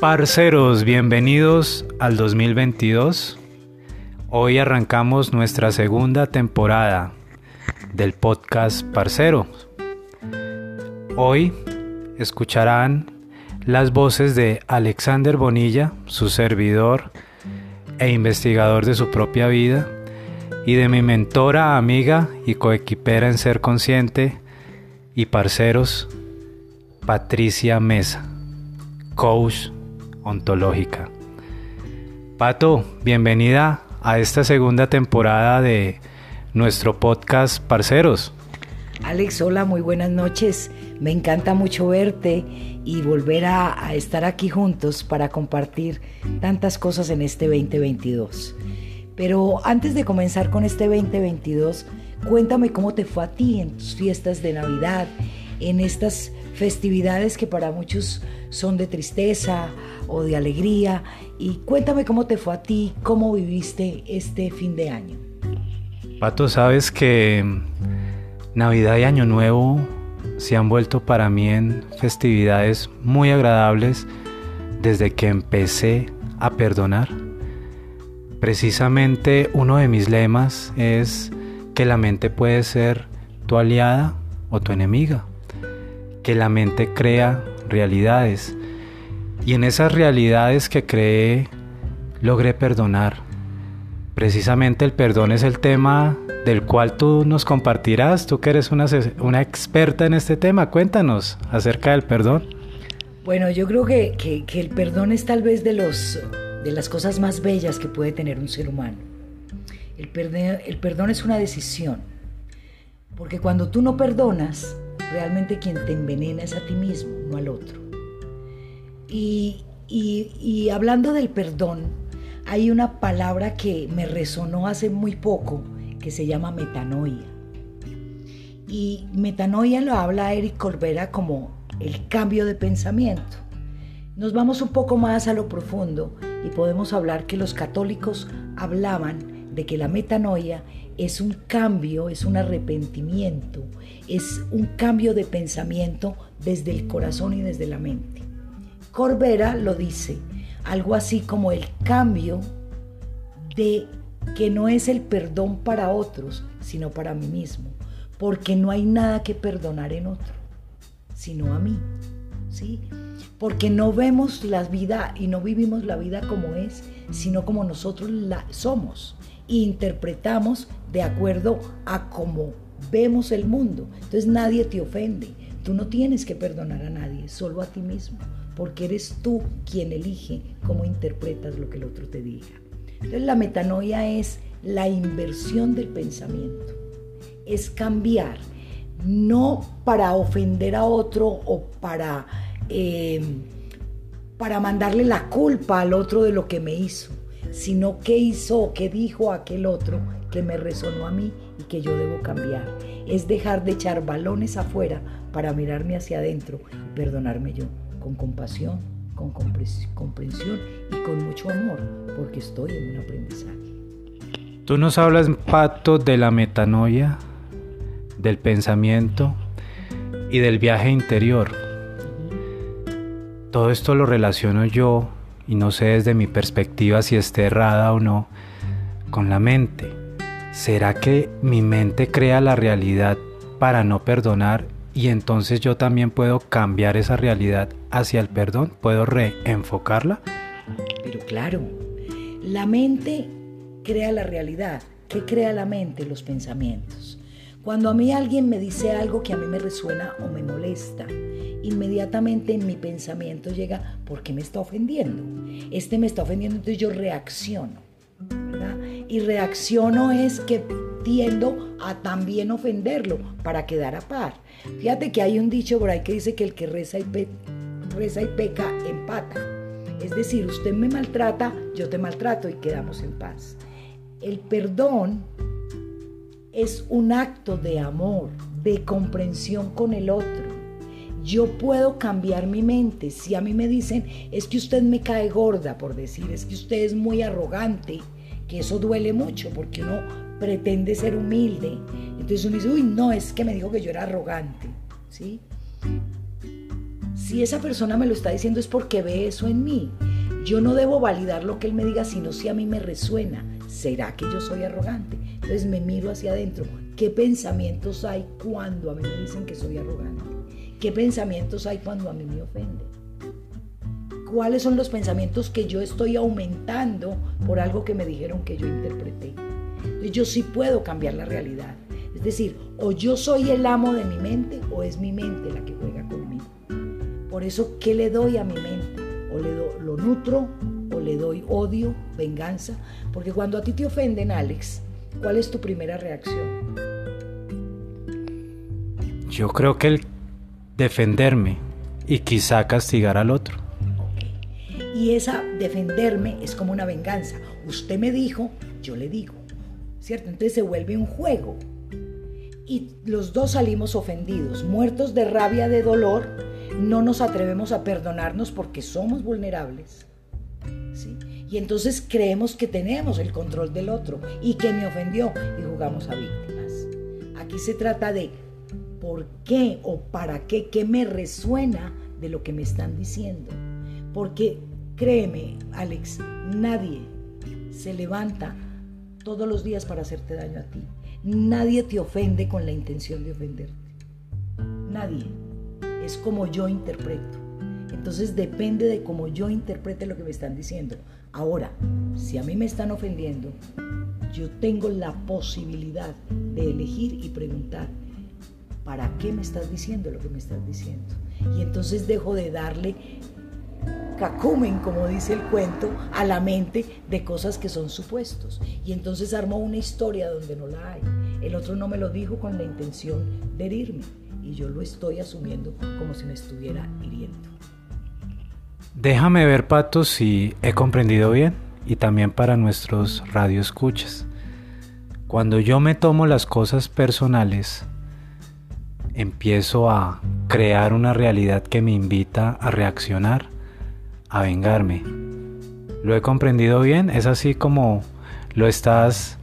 Parceros, bienvenidos al 2022. Hoy arrancamos nuestra segunda temporada del podcast Parcero. Hoy escucharán las voces de Alexander Bonilla, su servidor e investigador de su propia vida, y de mi mentora, amiga y coequipera en ser consciente y parceros, Patricia Mesa, coach ontológica. Pato, bienvenida a esta segunda temporada de nuestro podcast Parceros. Alex, hola, muy buenas noches. Me encanta mucho verte y volver a, a, estar aquí juntos para compartir tantas cosas en este 2022. Pero antes de comenzar con este 2022, cuéntame cómo te fue a ti en tus fiestas de Navidad, en estas festividades que para muchos son de tristeza o de alegría. Y cuéntame cómo te fue a ti, cómo viviste este fin de año. Pato, sabes que Navidad y Año Nuevo se han vuelto para mí en festividades muy agradables desde que empecé a perdonar. Precisamente uno de mis lemas es que la mente puede ser tu aliada o tu enemiga que la mente crea realidades. Y en esas realidades que creé, logré perdonar. Precisamente el perdón es el tema del cual tú nos compartirás, tú que eres una, experta en este tema. Cuéntanos acerca del perdón. Bueno, yo creo que, que, que el perdón es tal vez de, los, de las cosas más bellas que puede tener un ser humano. El perdón, el perdón es una decisión, porque cuando tú no perdonas, realmente quien te envenena es a ti mismo, no al otro. Y, y, hablando del perdón, hay una palabra que me resonó hace muy poco que se llama metanoia. Y metanoia lo habla Eric Corbera como el cambio de pensamiento. Nos vamos un poco más a lo profundo y podemos hablar que los católicos hablaban de que la metanoia es un cambio, es un arrepentimiento, es un cambio de pensamiento desde el corazón y desde la mente. Corbera lo dice, algo así como el cambio de que no es el perdón para otros, sino para mí mismo, porque no hay nada que perdonar en otro, sino a mí. ¿Sí? Porque no vemos la vida y no vivimos la vida como es, sino como nosotros la somos e interpretamos de acuerdo a cómo vemos el mundo. Entonces nadie te ofende. Tú no tienes que perdonar a nadie, solo a ti mismo, porque eres tú quien elige cómo interpretas lo que el otro te diga. Entonces la metanoia es la inversión del pensamiento, es cambiar, no para ofender a otro o para, eh, para mandarle la culpa al otro de lo que me hizo, sino qué hizo qué dijo aquel otro que me resonó a mí y que yo debo cambiar. Es dejar de echar balones afuera para mirarme hacia adentro y perdonarme yo, con compasión, con comprensión y con mucho amor, porque estoy en un aprendizaje. Tú nos hablas, Pato, de la metanoia, del pensamiento y del viaje interior. Todo esto lo relaciono yo, y no sé desde mi perspectiva si esté errada o no, con la mente. ¿Será que mi mente crea la realidad para no perdonar y entonces yo también puedo cambiar esa realidad hacia el perdón? ¿Puedo reenfocarla? Pero claro, la mente crea la realidad. ¿Qué crea la mente? Los pensamientos. Cuando a mí alguien me dice algo que a mí me resuena o me molesta, inmediatamente en mi pensamiento llega, ¿por qué me está ofendiendo? Este me está ofendiendo, entonces yo reacciono. Y reacciono es que tiendo a también ofenderlo para quedar a par. Fíjate que hay un dicho por ahí que dice que el que reza y, reza y peca empata. Es decir, usted me maltrata, yo te maltrato y quedamos en paz. El perdón es un acto de amor, de comprensión con el otro. Yo puedo cambiar mi mente. Si a mí me dicen, es que usted me cae gorda, por decir, es que usted es muy arrogante, que eso duele mucho porque uno pretende ser humilde. Entonces uno dice, uy, no, es que me dijo que yo era arrogante. ¿Sí? Si esa persona me lo está diciendo es porque ve eso en mí. Yo no debo validar lo que él me diga, sino si a mí me resuena. ¿Será que yo soy arrogante? Entonces me miro hacia adentro. ¿Qué pensamientos hay cuando a mí me dicen que soy arrogante? ¿Qué pensamientos hay cuando a mí me ofende? ¿Cuáles son los pensamientos que yo estoy aumentando por algo que me dijeron que yo interpreté? Yo sí puedo cambiar la realidad. Es decir, o yo soy el amo de mi mente o es mi mente la que juega conmigo. Por eso, ¿qué le doy a mi mente? O le do, lo nutro o le doy odio, venganza. Porque cuando a ti te ofenden, Alex, ¿cuál es tu primera reacción? Yo creo que el defenderme y quizá castigar al otro. Y esa defenderme es como una venganza. Usted me dijo, yo le digo. ¿Cierto? Entonces se vuelve un juego. Y los dos salimos ofendidos, muertos de rabia, de dolor. No nos atrevemos a perdonarnos porque somos vulnerables. ¿sí? Y entonces creemos que tenemos el control del otro y que me ofendió y jugamos a víctimas. Aquí se trata de por qué o para qué, qué me resuena de lo que me están diciendo. Porque créeme, Alex, nadie se levanta todos los días para hacerte daño a ti. Nadie te ofende con la intención de ofenderte. Nadie. Es como yo interpreto. Entonces depende de cómo yo interprete lo que me están diciendo. Ahora, si a mí me están ofendiendo, yo tengo la posibilidad de elegir y preguntar, ¿para qué me estás diciendo lo que me estás diciendo? Y entonces dejo de darle cacumen, como dice el cuento, a la mente de cosas que son supuestos. Y entonces armó una historia donde no la hay. El otro no me lo dijo con la intención de herirme y yo lo estoy asumiendo como si me estuviera hiriendo. Déjame ver, Pato, si he comprendido bien y también para nuestros radioescuchas. Cuando yo me tomo las cosas personales, empiezo a crear una realidad que me invita a reaccionar, a vengarme. ¿Lo he comprendido bien? ¿Es así como lo estás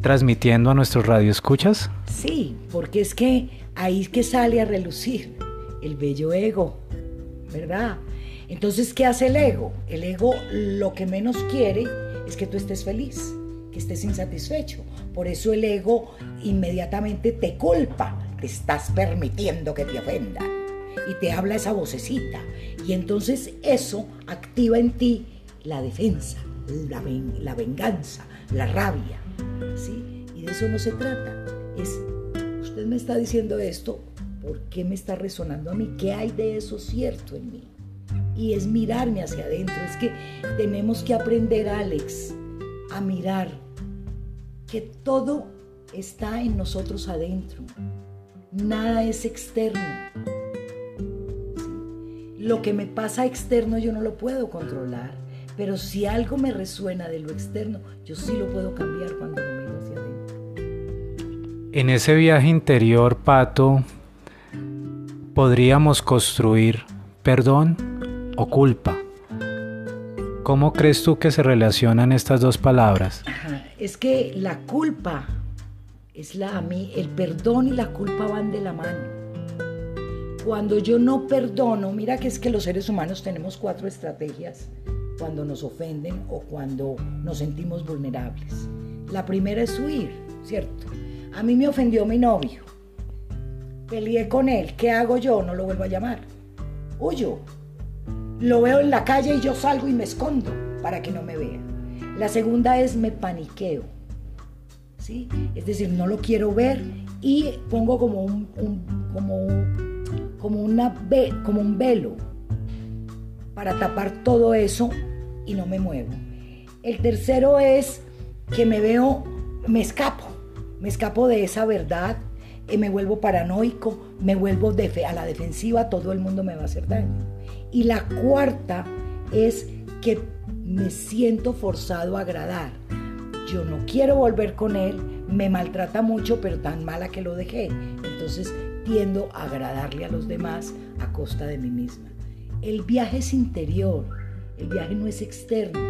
transmitiendo a nuestros radioescuchas? Sí, porque es que ahí es que sale a relucir el bello ego, ¿verdad? Entonces, ¿qué hace el ego? El ego lo que menos quiere es que tú estés feliz, que estés insatisfecho. Por eso el ego inmediatamente te culpa estás permitiendo que te ofenda. Y te habla esa vocecita. Y entonces eso activa en ti la defensa, la, la venganza, la rabia. ¿sí? Y de eso no se trata. Es, usted me está diciendo esto, ¿por qué me está resonando a mí? ¿Qué hay de eso cierto en mí? Y es mirarme hacia adentro. Es que tenemos que aprender, Alex, a mirar que todo está en nosotros adentro. Nada es externo. Lo que me pasa externo yo no lo puedo controlar, pero si algo me resuena de lo externo, yo sí lo puedo cambiar cuando lo miro hacia adentro. En ese viaje interior, Pato, podríamos construir perdón o culpa. ¿Cómo crees tú que se relacionan estas dos palabras? Es que la culpa es la a mí, el perdón y la culpa van de la mano. Cuando yo no perdono, mira que es que los seres humanos tenemos cuatro estrategias cuando nos ofenden o cuando nos sentimos vulnerables. La primera es huir, ¿cierto? A mí me ofendió mi novio. Peleé con él. ¿Qué hago yo? No lo vuelvo a llamar. Huyo. Lo veo en la calle y yo salgo y me escondo para que no me vea. La segunda es me paniqueo. Es decir, no lo quiero ver y pongo como un, como, como, una, como un velo para tapar todo eso y no me muevo. El tercero es que me veo, me escapo, me escapo de esa verdad, y me vuelvo paranoico, me vuelvo a la defensiva, todo el mundo me va a hacer daño. Y la cuarta es que me siento forzado a agradar yo no quiero volver con él, me maltrata mucho, pero tan mala que lo dejé. Entonces tiendo a agradarle a los demás a costa de mí misma. El viaje es interior, el viaje no es externo,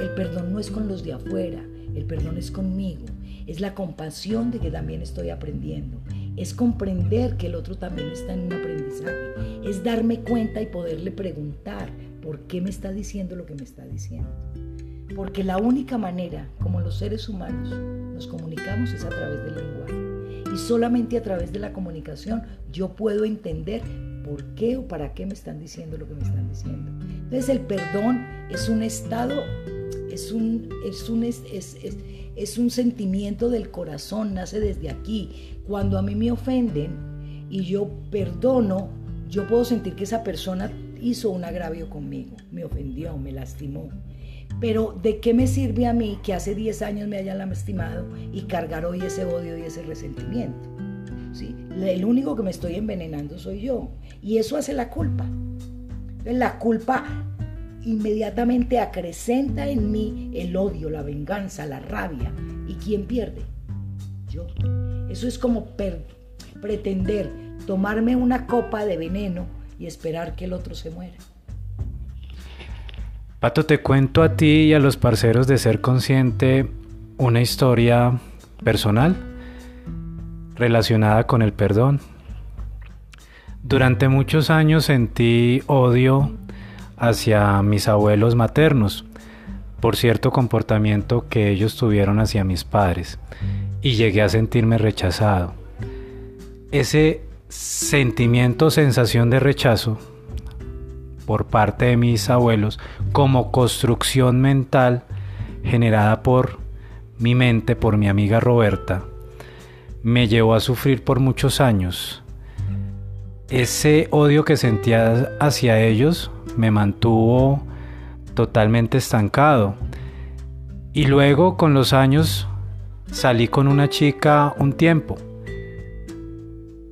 el perdón no es con los de afuera, el perdón es conmigo. es la compasión de que también estoy aprendiendo, es comprender que el otro también está en un aprendizaje, es darme cuenta y poderle preguntar por qué me está diciendo lo que me está diciendo. Porque la única manera como los seres humanos nos comunicamos es a través del lenguaje. Y solamente a través de la comunicación yo puedo entender por qué o para qué me están diciendo lo que me están diciendo. Entonces el perdón es un estado, es un, es un, es, es, es un sentimiento del corazón, nace desde aquí. Cuando a mí me ofenden y yo perdono, yo puedo sentir que esa persona hizo un agravio conmigo, me ofendió, me lastimó. Pero ¿de qué me sirve a mí que hace 10 años me hayan lastimado y cargar hoy ese odio y ese resentimiento? ¿Sí? El único que me estoy envenenando soy yo. Y eso hace la culpa. La culpa inmediatamente acrecenta en mí el odio, la venganza, la rabia. ¿Y quién pierde? Yo. Eso es como pretender tomarme una copa de veneno y esperar que el otro se muera. Pato, te cuento a ti y a los parceros de Ser Consciente una historia personal relacionada con el perdón. Durante muchos años sentí odio hacia mis abuelos maternos por cierto comportamiento que ellos tuvieron hacia mis padres y llegué a sentirme rechazado. Ese sentimiento, sensación de rechazo por parte de mis abuelos como construcción mental generada por mi mente, por mi amiga Roberta, me llevó a sufrir por muchos años. Ese odio que sentía hacia ellos me mantuvo totalmente estancado. Y luego con los años salí con una chica un tiempo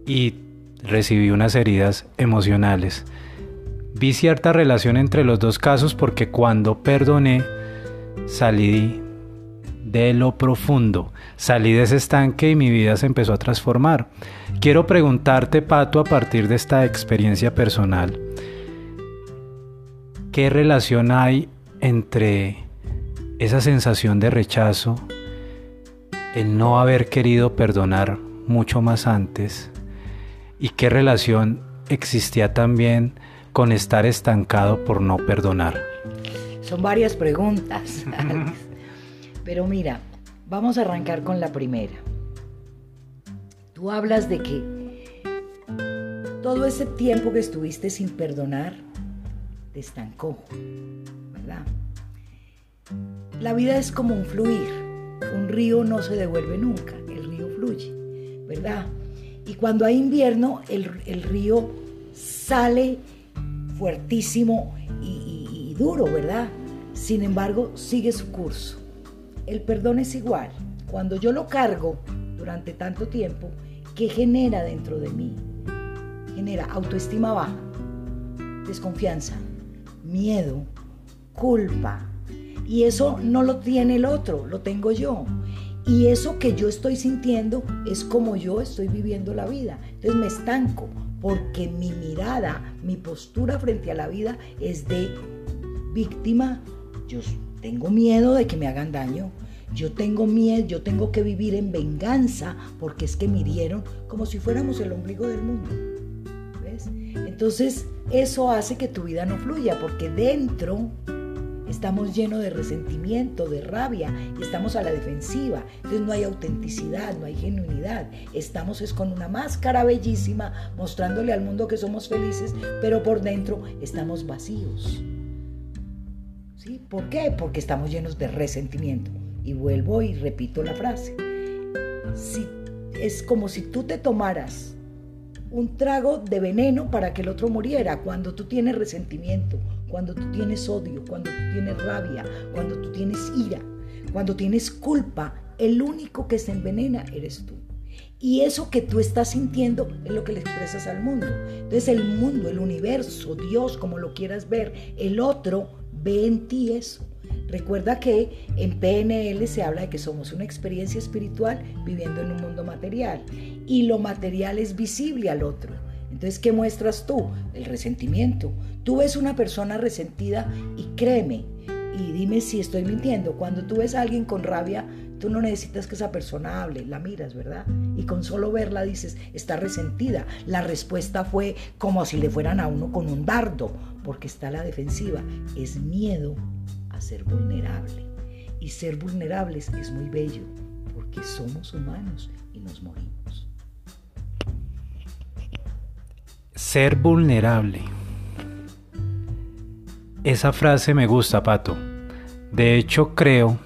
y recibí unas heridas emocionales. Vi cierta relación entre los dos casos porque cuando perdoné salí de lo profundo, salí de ese estanque y mi vida se empezó a transformar. Quiero preguntarte, Pato, a partir de esta experiencia personal, ¿qué relación hay entre esa sensación de rechazo, el no haber querido perdonar mucho más antes y qué relación existía también con estar estancado por no perdonar? Son varias preguntas, Pero mira, vamos a arrancar con la primera. Tú hablas de que todo ese tiempo que estuviste sin perdonar te estancó, ¿verdad? La vida es como un fluir. Un río no se devuelve nunca, el río fluye, ¿verdad? Y cuando hay invierno, el, río sale fuertísimo y, duro, ¿verdad? Sin embargo, sigue su curso. El perdón es igual. Cuando yo lo cargo durante tanto tiempo, ¿qué genera dentro de mí? Genera autoestima baja, desconfianza, miedo, culpa. Y eso no lo tiene el otro, lo tengo yo. Y eso que yo estoy sintiendo es como yo estoy viviendo la vida. Entonces me estanco porque mi mirada, mi postura frente a la vida es de víctima. Yo tengo miedo de que me hagan daño. Yo tengo miedo, yo tengo que vivir en venganza porque es que me hirieron como si fuéramos el ombligo del mundo. ¿Ves? Entonces, eso hace que tu vida no fluya porque dentro estamos llenos de resentimiento, de rabia estamos a la defensiva. Entonces no hay autenticidad, no hay genuinidad. Estamos es con una máscara bellísima mostrándole al mundo que somos felices, pero por dentro estamos vacíos. ¿Sí? ¿Por qué? Porque estamos llenos de resentimiento. Y vuelvo y repito la frase. Si, es como si tú te tomaras un trago de veneno para que el otro muriera. Cuando tú tienes resentimiento, cuando tú tienes odio, cuando tú tienes rabia, cuando tú tienes ira, cuando tienes culpa, el único que se envenena eres tú. Y eso que tú estás sintiendo es lo que le expresas al mundo. Entonces el mundo, el universo, Dios, como lo quieras ver, el otro ve en ti eso. Recuerda que en PNL se habla de que somos una experiencia espiritual viviendo en un mundo material y lo material es visible al otro. Entonces, ¿qué muestras tú? El resentimiento. Tú ves una persona resentida y créeme, y dime si estoy mintiendo, cuando tú ves a alguien con rabia, Tú no necesitas que esa persona hable, la miras, ¿verdad? Y con solo verla dices, está resentida. La respuesta fue como si le fueran a uno con un dardo, porque está la defensiva. Es miedo a ser vulnerable. Y ser vulnerables es muy bello, porque somos humanos y nos morimos. Ser vulnerable. Esa frase me gusta, Pato. De hecho, creo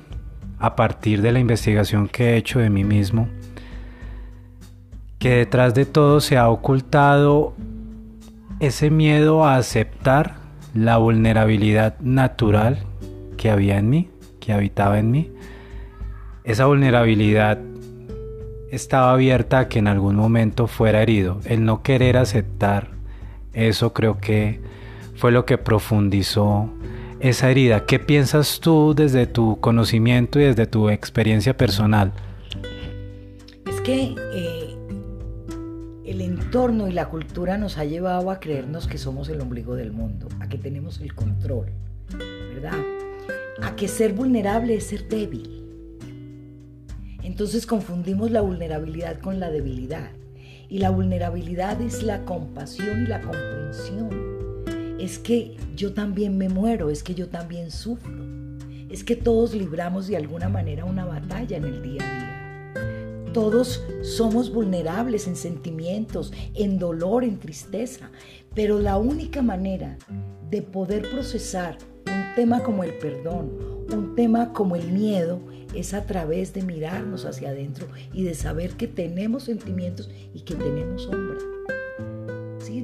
a partir de la investigación que he hecho de mí mismo, que detrás de todo se ha ocultado ese miedo a aceptar la vulnerabilidad natural que había en mí, que habitaba en mí. Esa vulnerabilidad estaba abierta a que en algún momento fuera herido. El no querer aceptar eso creo que fue lo que profundizó esa herida. ¿Qué piensas tú desde tu conocimiento y desde tu experiencia personal? Es que eh, el entorno y la cultura nos ha llevado a creernos que somos el ombligo del mundo, a que tenemos el control, ¿verdad? A que ser vulnerable es ser débil. Entonces confundimos la vulnerabilidad con la debilidad. Y la vulnerabilidad es la compasión y la comprensión es que yo también me muero, es que yo también sufro, es que todos libramos de alguna manera una batalla en el día a día. Todos somos vulnerables en sentimientos, en dolor, en tristeza, pero la única manera de poder procesar un tema como el perdón, un tema como el miedo, es a través de mirarnos hacia adentro y de saber que tenemos sentimientos y que tenemos sombra.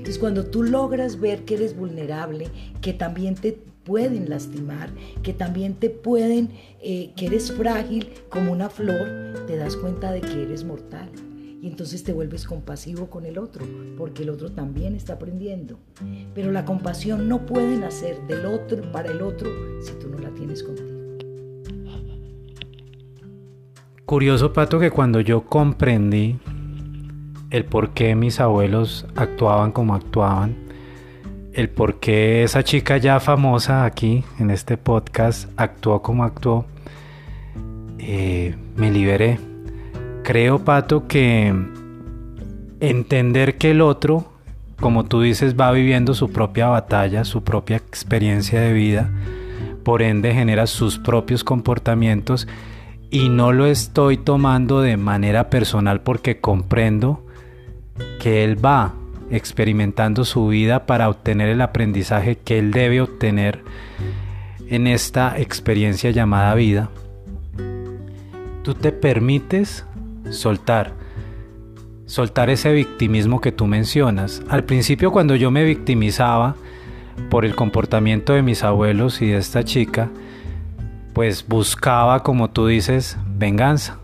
Entonces cuando tú logras ver que eres vulnerable, que también te pueden lastimar, que también te pueden, eh, que eres frágil como una flor, te das cuenta de que eres mortal. Y entonces te vuelves compasivo con el otro, porque el otro también está aprendiendo. Pero la compasión no puede nacer del otro para el otro si tú no la tienes contigo. Curioso, Pato, que cuando yo comprendí el por qué mis abuelos actuaban como actuaban, el por qué esa chica ya famosa aquí en este podcast actuó como actuó, eh, me liberé. Creo, Pato, que entender que el otro, como tú dices, va viviendo su propia batalla, su propia experiencia de vida, por ende genera sus propios comportamientos y no lo estoy tomando de manera personal porque comprendo que él va experimentando su vida para obtener el aprendizaje que él debe obtener en esta experiencia llamada vida, tú te permites soltar, soltar ese victimismo que tú mencionas. Al principio cuando yo me victimizaba por el comportamiento de mis abuelos y de esta chica, pues buscaba, como tú dices, venganza.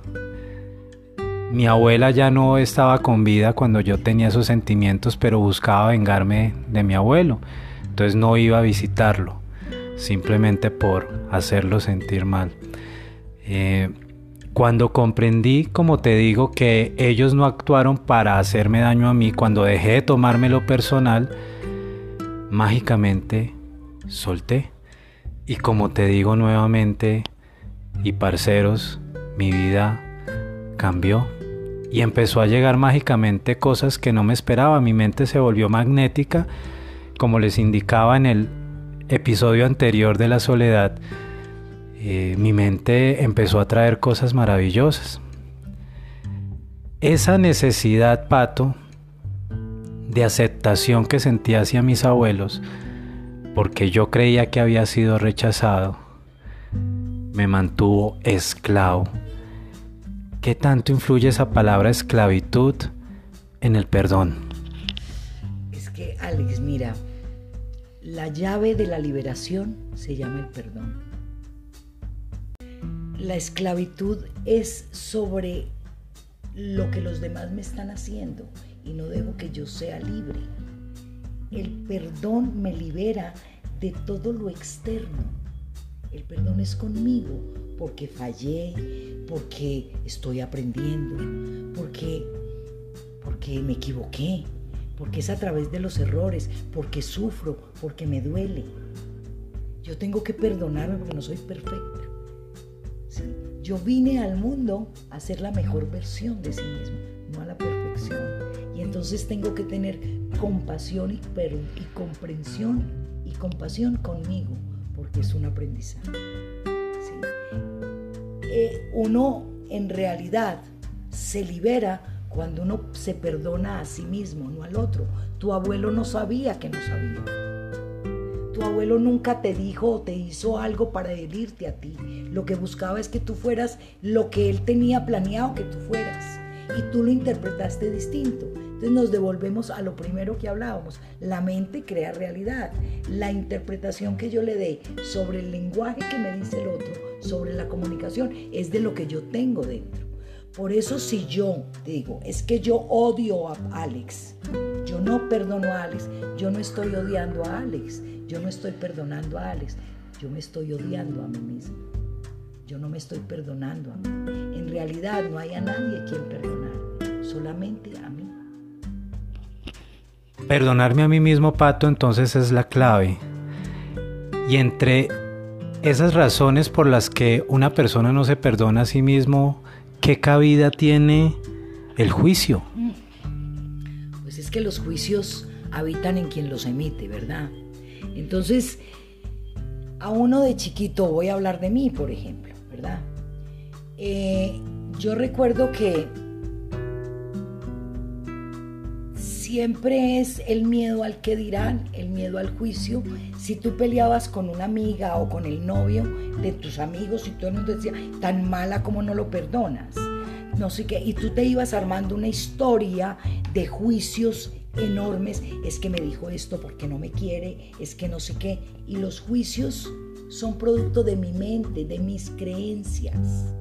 Mi abuela ya no estaba con vida cuando yo tenía esos sentimientos, pero buscaba vengarme de mi abuelo. Entonces no iba a visitarlo, simplemente por hacerlo sentir mal. Eh, cuando comprendí, como te digo, que ellos no actuaron para hacerme daño a mí, cuando dejé de tomármelo personal, mágicamente solté. Y como te digo nuevamente, y parceros, mi vida cambió y empezó a llegar mágicamente cosas que no me esperaba. Mi mente se volvió magnética, como les indicaba en el episodio anterior de la soledad. Eh, mi mente empezó a traer cosas maravillosas. Esa necesidad, Pato, de aceptación que sentía hacia mis abuelos, porque yo creía que había sido rechazado, me mantuvo esclavo ¿Qué tanto influye esa palabra esclavitud en el perdón? Es que, Alex, mira, la llave de la liberación se llama el perdón. La esclavitud es sobre lo que los demás me están haciendo y no dejo que yo sea libre. El perdón me libera de todo lo externo. El perdón es conmigo porque fallé, porque estoy aprendiendo, porque, porque me equivoqué, porque es a través de los errores, porque sufro, porque me duele. Yo tengo que perdonarme porque no soy perfecta. Yo vine al mundo a ser la mejor versión de sí mismo, no a la perfección. Y entonces tengo que tener compasión y, y comprensión y compasión conmigo, porque es un aprendizaje. Eh, uno en realidad se libera cuando uno se perdona a sí mismo, no al otro. Tu abuelo no sabía que no sabía. Tu abuelo nunca te dijo o te hizo algo para herirte a ti. Lo que buscaba es que tú fueras lo que él tenía planeado que tú fueras. Y tú lo interpretaste distinto. Entonces nos devolvemos a lo primero que hablábamos. La mente crea realidad. La interpretación que yo le dé sobre el lenguaje que me dice el otro, sobre la comunicación, es de lo que yo tengo dentro. Por eso si yo digo, es que yo odio a Alex, yo no perdono a Alex, yo no estoy odiando a Alex, yo no estoy perdonando a Alex, yo me estoy odiando a mí mismo. Yo no me estoy perdonando a mí. En realidad no hay a nadie quien perdonar, solamente a mí. Perdonarme a mí mismo, Pato, entonces es la clave. Y entre esas razones por las que una persona no se perdona a sí mismo, ¿qué cabida tiene el juicio? Pues es que los juicios habitan en quien los emite, ¿verdad? Entonces, a uno de chiquito, voy a hablar de mí, por ejemplo, ¿verdad? Eh, yo recuerdo que siempre es el miedo al que dirán, el miedo al juicio. Si tú peleabas con una amiga o con el novio de tus amigos y todo el mundo decía, tan mala como no lo perdonas. No sé qué, y tú te ibas armando una historia de juicios enormes, es que me dijo esto porque no me quiere, es que no sé qué. Y los juicios son producto de mi mente, de mis creencias.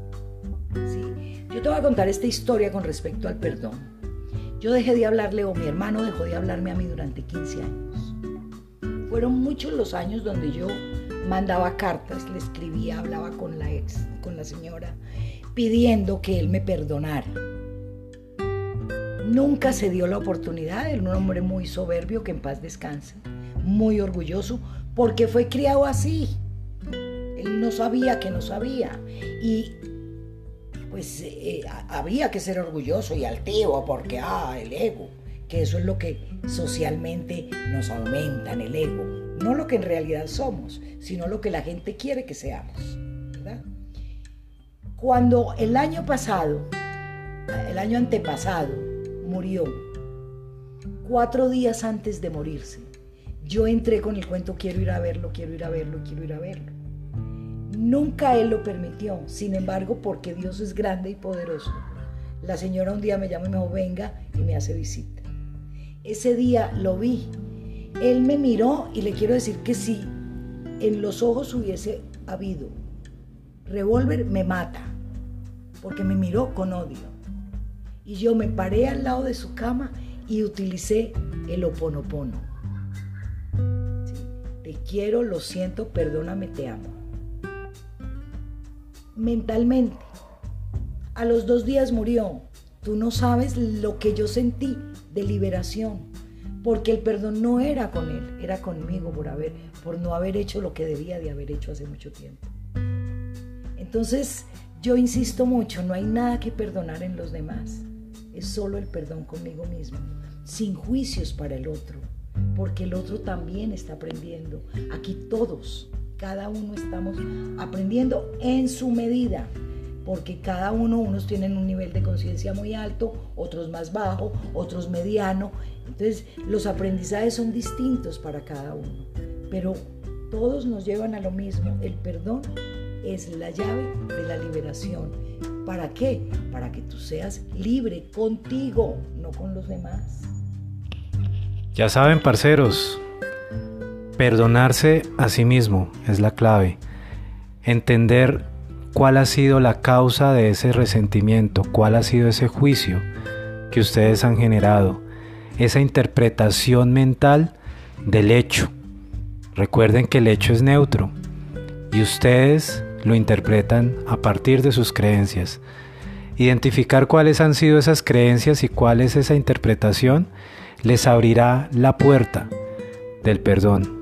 Yo te voy a contar esta historia con respecto al perdón. Yo dejé de hablarle o mi hermano dejó de hablarme a mí durante 15 años. Fueron muchos los años donde yo mandaba cartas, le escribía, hablaba con la ex, con la señora, pidiendo que él me perdonara. Nunca se dio la oportunidad, era un hombre muy soberbio, que en paz descanse, muy orgulloso, porque fue criado así. Él no sabía que no sabía. Y pues eh, había que ser orgulloso y altivo porque, ah, el ego, que eso es lo que socialmente nos aumenta en el ego, no lo que en realidad somos, sino lo que la gente quiere que seamos. Cuando el año pasado, el año antepasado, murió, cuatro días antes de morirse, yo entré con el cuento, quiero ir a verlo, quiero ir a verlo, quiero ir a verlo. Nunca Él lo permitió, sin embargo, porque Dios es grande y poderoso. La señora un día me llama y me dijo, venga y me hace visita. Ese día lo vi. Él me miró y le quiero decir que si en los ojos hubiese habido revólver, me mata, porque me miró con odio. Y yo me paré al lado de su cama y utilicé el oponopono. te quiero, lo siento, perdóname, te amo mentalmente. A los dos días murió. Tú no sabes lo que yo sentí de liberación, porque el perdón no era con él, era conmigo por haber, por no haber hecho lo que debía de haber hecho hace mucho tiempo. Entonces, yo insisto mucho, no hay nada que perdonar en los demás. Es solo el perdón conmigo mismo, sin juicios para el otro, porque el otro también está aprendiendo. Aquí todos cada uno estamos aprendiendo en su medida, porque cada uno, unos tienen un nivel de conciencia muy alto, otros más bajo, otros mediano. Entonces los aprendizajes son distintos para cada uno, pero todos nos llevan a lo mismo. El perdón es la llave de la liberación. ¿Para qué? Para que tú seas libre contigo, no con los demás. Ya saben, parceros, Perdonarse a sí mismo es la clave. Entender cuál ha sido la causa de ese resentimiento, cuál ha sido ese juicio que ustedes han generado, esa interpretación mental del hecho. Recuerden que el hecho es neutro y ustedes lo interpretan a partir de sus creencias. Identificar cuáles han sido esas creencias y cuál es esa interpretación les abrirá la puerta del perdón.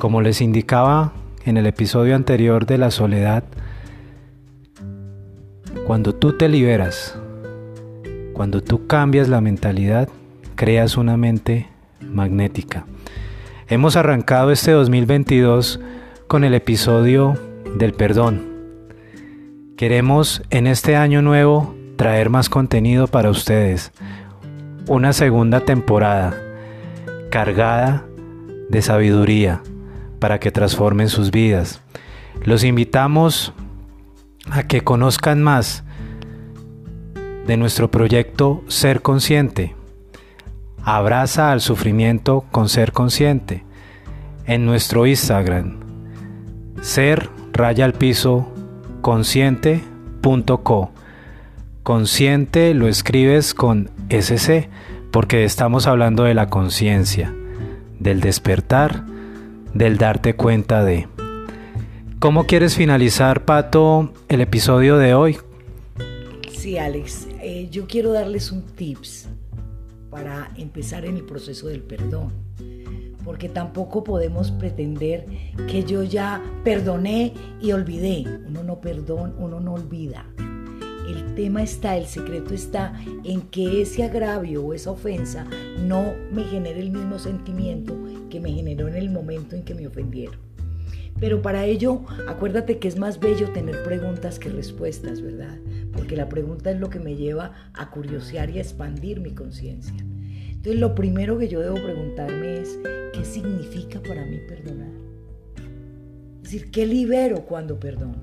Como les indicaba en el episodio anterior de la soledad, Cuando tú te liberas, cuando tú cambias la mentalidad, creas una mente magnética. Hemos arrancado este 2022 con el episodio del perdón. Queremos en este año nuevo traer más contenido para ustedes. Una segunda temporada cargada de sabiduría para que transformen sus vidas. Los invitamos a que conozcan más de nuestro proyecto Ser Consciente. Abraza al sufrimiento con ser consciente. En nuestro Instagram, ser raya al piso consciente.co. Consciente lo escribes con SC porque estamos hablando de la conciencia, del despertar, del darte cuenta de. ¿Cómo quieres finalizar, Pato, el episodio de hoy? Sí, Alex, eh, yo quiero darles un tips para empezar en el proceso del perdón, porque tampoco podemos pretender que yo ya perdoné y olvidé. Uno no perdona, uno no olvida. El tema está, el secreto está en que ese agravio o esa ofensa no me genere el mismo sentimiento que me generó en el momento en que me ofendieron. Pero para ello, acuérdate que es más bello tener preguntas que respuestas, ¿verdad? Porque la pregunta es lo que me lleva a curiosear y a expandir mi conciencia. Entonces, lo primero que yo debo preguntarme es, ¿qué significa para mí perdonar? Es decir, ¿qué libero cuando perdono?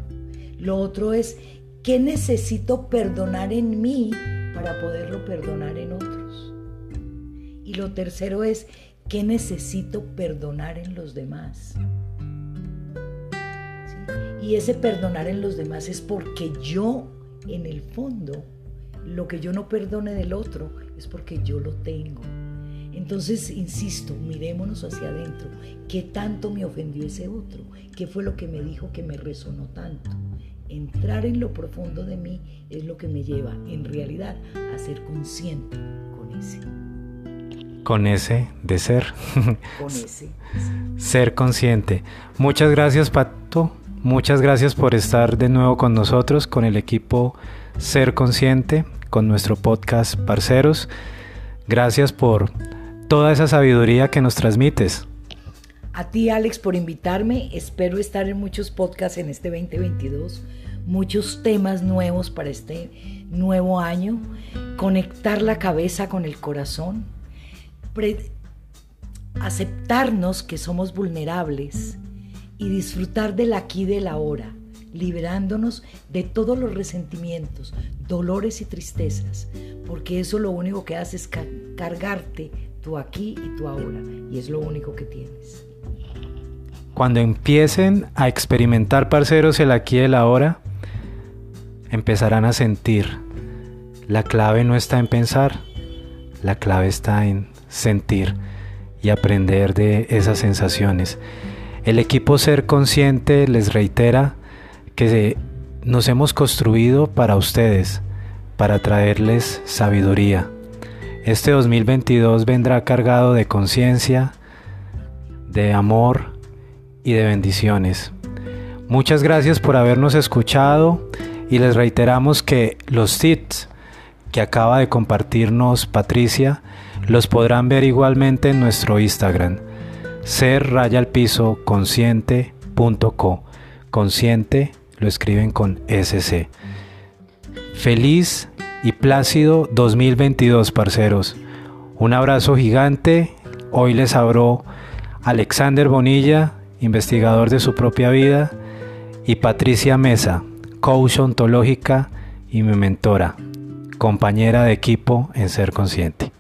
Lo otro es, ¿Qué necesito perdonar en mí para poderlo perdonar en otros? Y lo tercero es, ¿qué necesito perdonar en los demás? Y ese perdonar en los demás es porque yo, en el fondo, lo que yo no perdone del otro es porque yo lo tengo. Entonces, insisto, mirémonos hacia adentro. ¿Qué tanto me ofendió ese otro? ¿Qué fue lo que me dijo que me resonó tanto? Entrar en lo profundo de mí es lo que me lleva en realidad a ser consciente con ese. Con ese de ser. Con ese. ser consciente. Muchas gracias Pato. Muchas gracias por estar de nuevo con nosotros, con el equipo Ser Consciente, con nuestro podcast Parceros. Gracias por toda esa sabiduría que nos transmites. A ti, Alex, por invitarme. Espero estar en muchos podcasts en este 2022, muchos temas nuevos para este nuevo año, conectar la cabeza con el corazón, aceptarnos que somos vulnerables y disfrutar del aquí y del ahora, liberándonos de todos los resentimientos, dolores y tristezas, porque eso lo único que hace es cargarte tu aquí y tu ahora, y es lo único que tienes. Cuando empiecen a experimentar, parceros, el aquí y el ahora, empezarán a sentir. La clave no está en pensar, la clave está en sentir y aprender de esas sensaciones. El equipo Ser Consciente les reitera que nos hemos construido para ustedes, para traerles sabiduría. Este 2022 vendrá cargado de conciencia, de amor, y de bendiciones. Muchas gracias por habernos escuchado y les reiteramos que los tips que acaba de compartirnos Patricia los podrán ver igualmente en nuestro Instagram ser raya al piso consciente lo escriben con SC feliz y plácido 2022 parceros. Un abrazo gigante. Hoy les habló Alexander Bonilla investigador de su propia vida, y Patricia Mesa, coach ontológica y mi mentora, compañera de equipo en Ser Consciente.